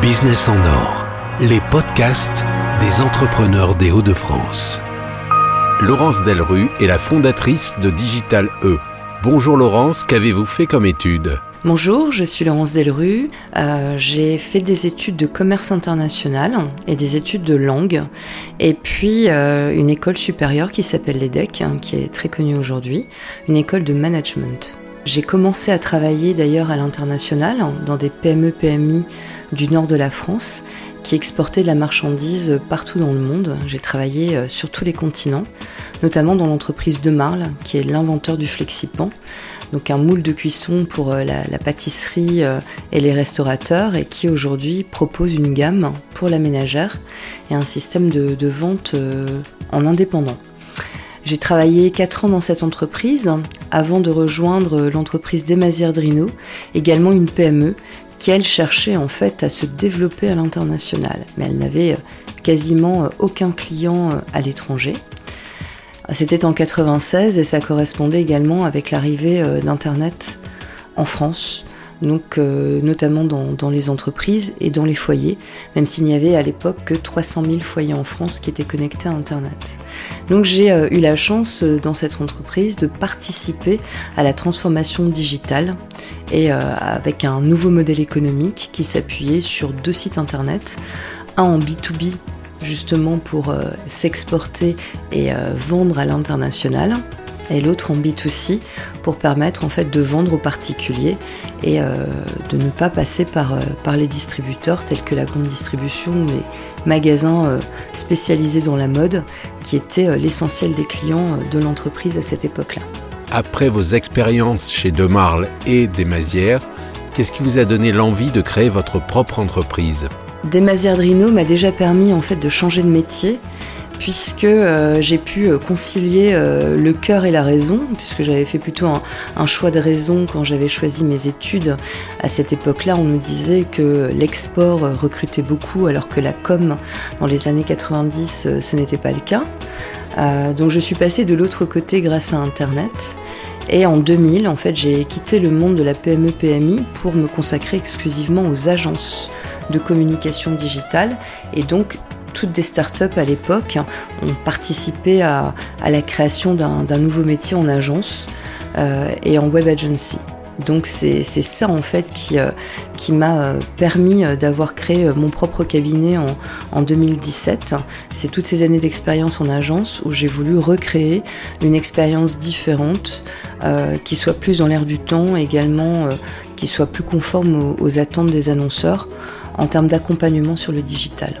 Business en or, les podcasts des entrepreneurs des Hauts-de-France. Laurence Delru est la fondatrice de Digital E. Bonjour Laurence, qu'avez-vous fait comme études Bonjour, je suis Laurence Delru. Euh, j'ai fait des études de commerce international et des études de langue, et puis euh, une école supérieure qui s'appelle l'EDEC, hein, qui est très connue aujourd'hui, une école de management. J'ai commencé à travailler d'ailleurs à l'international, dans des PME-PMI du nord de la France, qui exportaient de la marchandise partout dans le monde. J'ai travaillé euh, sur tous les continents, notamment dans l'entreprise De Marle, qui est l'inventeur du flexipan donc un moule de cuisson pour euh, la, pâtisserie euh, et les restaurateurs et qui aujourd'hui propose une gamme pour la ménagère et un système de, vente en indépendant. J'ai travaillé 4 ans dans cette entreprise avant de rejoindre l'entreprise Desmazières Drino, également une PME qui elle cherchait en fait à se développer à l'international, mais elle n'avait quasiment aucun client à l'étranger. C'était en 96 et ça correspondait également avec l'arrivée euh, d'Internet en France, donc euh, notamment dans, les entreprises et dans les foyers, même s'il n'y avait à l'époque que 300 000 foyers en France qui étaient connectés à Internet. Donc j'ai euh, eu la chance dans cette entreprise de participer à la transformation digitale et avec un nouveau modèle économique qui s'appuyait sur deux sites Internet, un en B2B justement pour euh, s'exporter et euh, vendre à l'international et l'autre en B2C pour permettre en fait de vendre aux particuliers et euh, de ne pas passer par, par les distributeurs tels que la grande distribution ou les magasins spécialisés dans la mode qui étaient l'essentiel des clients de l'entreprise à cette époque-là. Après vos expériences chez Demarle et Desmazières, qu'est-ce qui vous a donné l'envie de créer votre propre entreprise? Desmazières-Drino m'a déjà permis en fait de changer de métier puisque euh, j'ai pu euh, concilier euh, le cœur et la raison, puisque j'avais fait plutôt un, choix de raison quand j'avais choisi mes études. À cette époque-là, on nous disait que l'export recrutait beaucoup, alors que la com, dans les années 90, ce n'était pas le cas. donc je suis passée de l'autre côté grâce à Internet. Et en 2000, en fait, j'ai quitté le monde de la PME-PMI pour me consacrer exclusivement aux agences de communication digitale. Et donc, toutes des startups à l'époque ont participé à, la création d'un nouveau métier en agence euh, et en web agency. Donc c'est ça en fait qui, euh, m'a euh, permis d'avoir créé mon propre cabinet en, en 2017. C'est toutes ces années d'expérience en agence où j'ai voulu recréer une expérience différente, qui soit plus dans l'air du temps, également qui soit plus conforme aux attentes des annonceurs en termes d'accompagnement sur le digital.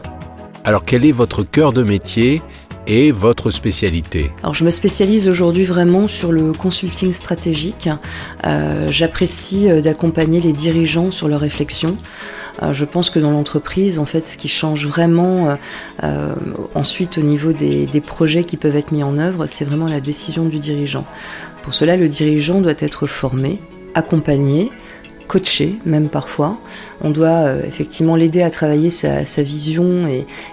Alors quel est votre cœur de métier et votre spécialité? Alors je me spécialise aujourd'hui vraiment sur le consulting stratégique. Euh, j'apprécie euh, d'accompagner les dirigeants sur leurs réflexions. Euh, je pense que dans l'entreprise, en fait, ce qui change vraiment ensuite au niveau des, des, projets qui peuvent être mis en œuvre, c'est vraiment la décision du dirigeant. Pour cela, le dirigeant doit être formé, accompagné, coacher même parfois. On doit euh, effectivement l'aider à travailler sa, vision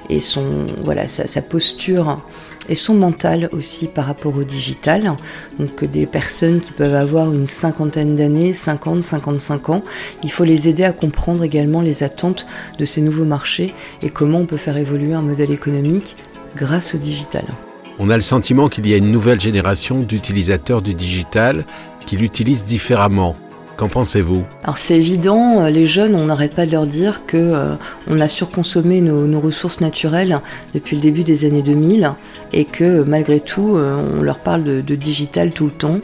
et, son, voilà, sa, posture et son mental aussi par rapport au digital. Donc des personnes qui peuvent avoir une cinquantaine d'années, 50, 55 ans, il faut les aider à comprendre également les attentes de ces nouveaux marchés et comment on peut faire évoluer un modèle économique grâce au digital. On a le sentiment qu'il y a une nouvelle génération d'utilisateurs du digital qui l'utilisent différemment. Qu'en pensez-vous? Alors c'est évident, euh, les jeunes, on n'arrête pas de leur dire que euh, on a surconsommé nos, ressources naturelles depuis le début des années 2000 et que malgré tout, euh, on leur parle de, digital tout le temps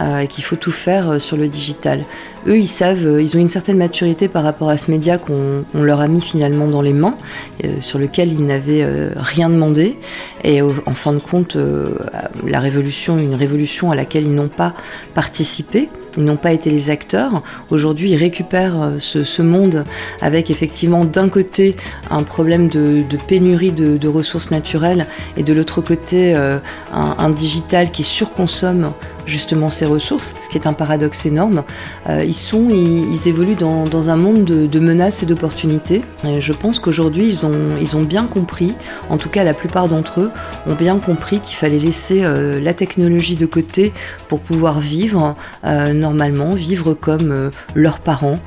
et qu'il faut tout faire sur le digital. Eux, ils savent, ils ont une certaine maturité par rapport à ce média qu'on leur a mis finalement dans les mains, sur lequel ils n'avaient rien demandé. Et en fin de compte, la révolution, une révolution à laquelle ils n'ont pas participé. Ils n'ont pas été les acteurs. Aujourd'hui, ils récupèrent euh, ce, monde avec effectivement d'un côté un problème de, pénurie de, ressources naturelles et de l'autre côté euh, un, digital qui surconsomme justement ces ressources, ce qui est un paradoxe énorme. Euh, ils, sont, ils, évoluent dans, un monde de, menaces et d'opportunités. je pense qu'aujourd'hui, ils ont, ils ont bien compris, en tout cas la plupart d'entre eux, ont bien compris qu'il fallait laisser euh, la technologie de côté pour pouvoir vivre euh, normalement, vivre comme leurs parents,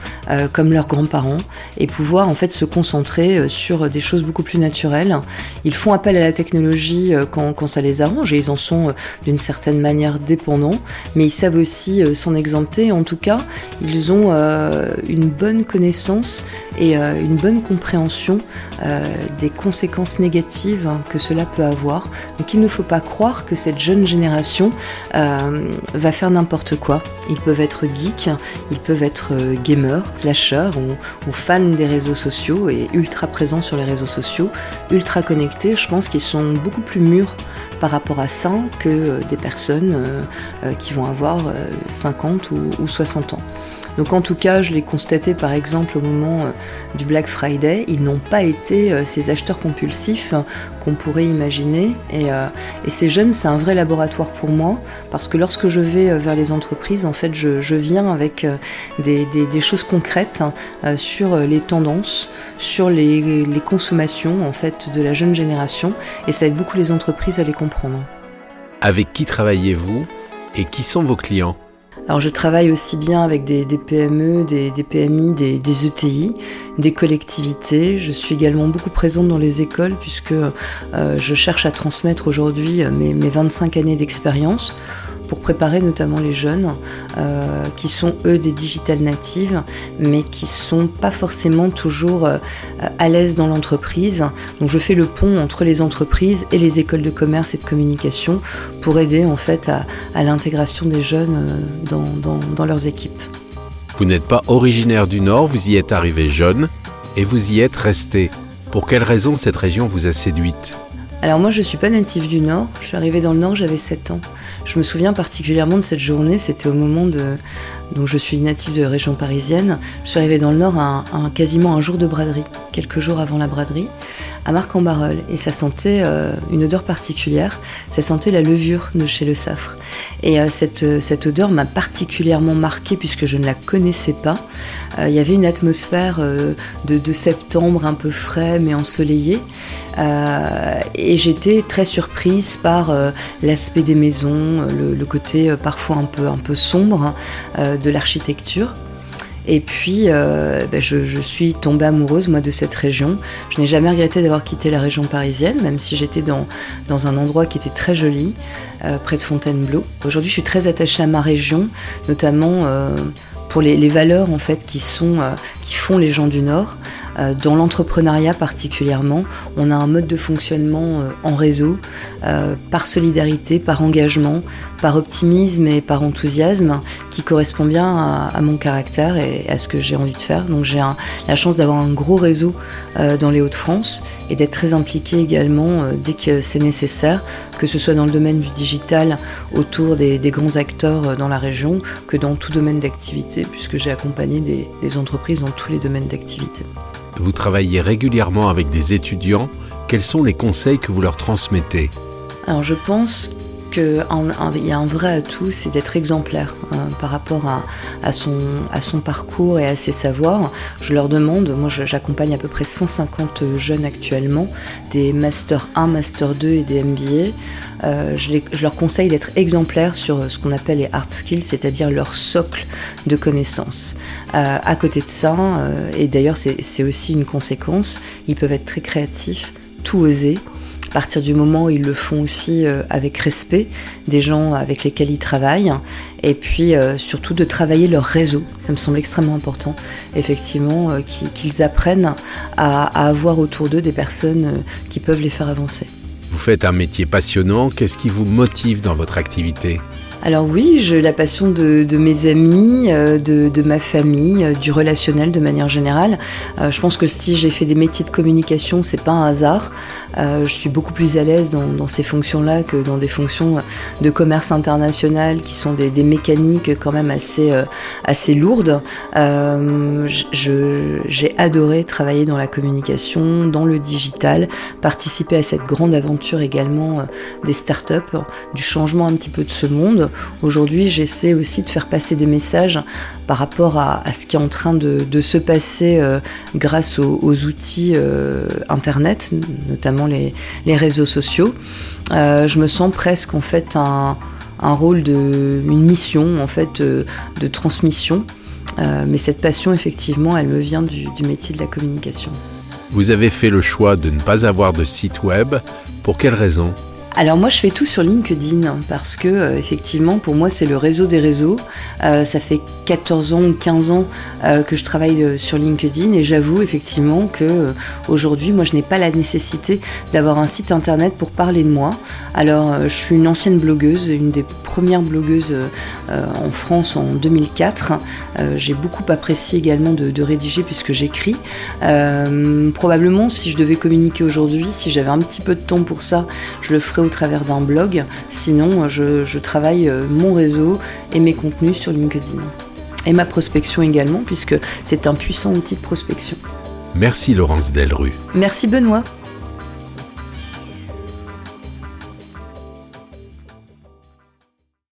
comme leurs grands-parents, et pouvoir en fait se concentrer sur des choses beaucoup plus naturelles. Ils font appel à la technologie quand ça les arrange et ils en sont d'une certaine manière dépendants mais ils savent aussi euh, s'en exempter. En tout cas, ils ont euh, une bonne connaissance et euh, une bonne compréhension des conséquences négatives que cela peut avoir. Donc il ne faut pas croire que cette jeune génération va faire n'importe quoi. Ils peuvent être geeks, ils peuvent être gamers, slashers ou, ou fans des réseaux sociaux et ultra présents sur les réseaux sociaux, ultra connectés. Je pense qu'ils sont beaucoup plus mûrs par rapport à ça que euh, des personnes euh, euh, qui vont avoir 50 ou 60 ans. Donc en tout cas, je l'ai constaté par exemple au moment du Black Friday, ils n'ont pas été ces acheteurs compulsifs qu'on pourrait imaginer. Et, ces jeunes, c'est un vrai laboratoire pour moi, parce que lorsque je vais vers les entreprises, en fait, je, viens avec des, choses concrètes sur les tendances, sur les, les consommations en fait de la jeune génération, et ça aide beaucoup les entreprises à les comprendre. Avec qui travaillez-vous et qui sont vos clients? Alors je travaille aussi bien avec des, PME, des, PMI, des, ETI, des collectivités. Je suis également beaucoup présente dans les écoles puisque euh, je cherche à transmettre aujourd'hui mes, mes 25 années d'expérience pour préparer notamment les jeunes euh, qui sont eux des digital natives mais qui sont pas forcément toujours euh, à l'aise dans l'entreprise. Donc je fais le pont entre les entreprises et les écoles de commerce et de communication pour aider en fait à, l'intégration des jeunes euh, dans, leurs équipes. Vous n'êtes pas originaire du Nord, vous y êtes arrivé jeune et vous y êtes resté. Pour quelle raison cette région vous a séduite? Alors moi je suis pas native du Nord, je suis arrivée dans le Nord, j'avais 7 ans. Je me souviens particulièrement de cette journée, c'était au moment de... Donc je suis native de région parisienne, je suis arrivée dans le Nord quasiment un jour de braderie, quelques jours avant la braderie, à Marc-en-Barœul. Et ça sentait euh, une odeur particulière, ça sentait la levure de chez Le Safre. Et euh, cette, cette odeur m'a particulièrement marquée puisque je ne la connaissais pas. Euh, il y avait une atmosphère de, de septembre un peu frais mais ensoleillé. Euh, et j'étais très surprise par euh, l'aspect des maisons, le, côté euh, parfois un peu, un peu sombre de l'architecture. Et puis, ben, je, suis tombée amoureuse, moi, de cette région. Je n'ai jamais regretté d'avoir quitté la région parisienne, même si j'étais dans, un endroit qui était très joli, près de Fontainebleau. Aujourd'hui, je suis très attachée à ma région, notamment pour les, valeurs, en fait, qui, sont, qui font les gens du Nord. Euh, dans l'entrepreneuriat particulièrement, on a un mode de fonctionnement euh, en réseau, euh, par solidarité, par engagement, par optimisme et par enthousiasme, qui correspond bien à, mon caractère et à ce que j'ai envie de faire. Donc j'ai la chance d'avoir un gros réseau dans les Hauts-de-France et d'être très impliqué également dès que c'est nécessaire, que ce soit dans le domaine du digital autour des, grands acteurs dans la région, que dans tout domaine d'activité, puisque j'ai accompagné des entreprises dans tous les domaines d'activité. Vous travaillez régulièrement avec des étudiants. Quels sont les conseils que vous leur transmettez? Alors je pense qu'il y a un vrai atout, c'est d'être exemplaire hein, par rapport à, son, parcours et à ses savoirs. Je leur demande, moi j'accompagne à peu près 150 jeunes actuellement, des Master 1, Master 2 et des MBA. Euh, je, leur conseille d'être exemplaires sur ce qu'on appelle les hard skills, c'est-à-dire leur socle de connaissances. Euh, à côté de ça, euh, et d'ailleurs c'est aussi une conséquence, ils peuvent être très créatifs, tout oser, à partir du moment où ils le font aussi euh, avec respect des gens avec lesquels ils travaillent, et puis euh, surtout de travailler leur réseau. Ça me semble extrêmement important, effectivement, euh, qu'ils apprennent à, avoir autour d'eux des personnes qui peuvent les faire avancer. Vous faites un métier passionnant, qu'est-ce qui vous motive dans votre activité? Alors oui, j'ai la passion de, mes amis, euh, de, ma famille, euh, du relationnel de manière générale. Euh, je pense que si j'ai fait des métiers de communication, c'est pas un hasard. je suis beaucoup plus à l'aise dans, ces fonctions-là que dans des fonctions de commerce international qui sont des, mécaniques quand même assez, assez lourdes. j'ai adoré travailler dans la communication, dans le digital, participer à cette grande aventure également des startups, du changement un petit peu de ce monde. Aujourd'hui, j'essaie aussi de faire passer des messages par rapport à, ce qui est en train de, se passer grâce aux, outils Internet, notamment les, réseaux sociaux. je me sens presque en fait un, rôle une mission en fait de transmission euh, mais cette passion, effectivement, elle me vient du, métier de la communication. Vous avez fait le choix de ne pas avoir de site web. Pour quelle raison? Alors moi je fais tout sur LinkedIn parce que euh, effectivement pour moi c'est le réseau des réseaux. Euh, ça fait 14 ans ou 15 ans euh, que je travaille sur LinkedIn et j'avoue effectivement que aujourd'hui moi je n'ai pas la nécessité d'avoir un site internet pour parler de moi. Alors je suis une ancienne blogueuse, une des premières blogueuses en France en 2004. J'ai beaucoup apprécié également de, de rédiger puisque j'écris. probablement si je devais communiquer aujourd'hui, si j'avais un petit peu de temps pour ça, je le ferais au travers d'un blog. Sinon, je, travaille euh, mon réseau et mes contenus sur LinkedIn. Et ma prospection également, puisque c'est un puissant outil de prospection. Merci Laurence Delru. Merci Benoît.